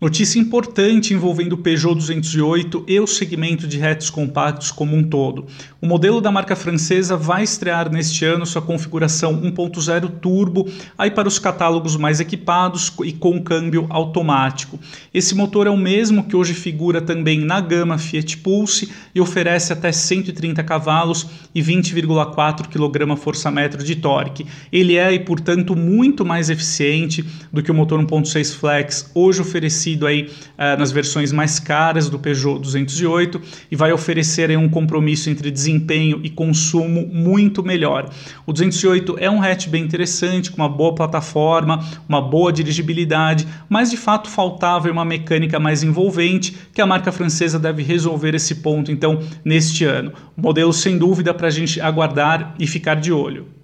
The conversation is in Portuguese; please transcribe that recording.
Notícia importante envolvendo o Peugeot 208 e o segmento de hatches compactos como um todo. O modelo da marca francesa vai estrear neste ano sua configuração 1.0 turbo aí para os catálogos mais equipados e com câmbio automático. Esse motor é o mesmo que hoje figura também na gama Fiat Pulse e oferece até 130 cavalos e 20,4 kgfm de torque. Ele é e portanto muito mais eficiente do que o motor 1.6 flex hoje oferecido oferecido aí uh, nas versões mais caras do Peugeot 208 e vai oferecer aí um compromisso entre desempenho e consumo muito melhor. O 208 é um hatch bem interessante, com uma boa plataforma, uma boa dirigibilidade, mas de fato faltava uma mecânica mais envolvente que a marca francesa deve resolver esse ponto então neste ano. Modelo sem dúvida para a gente aguardar e ficar de olho.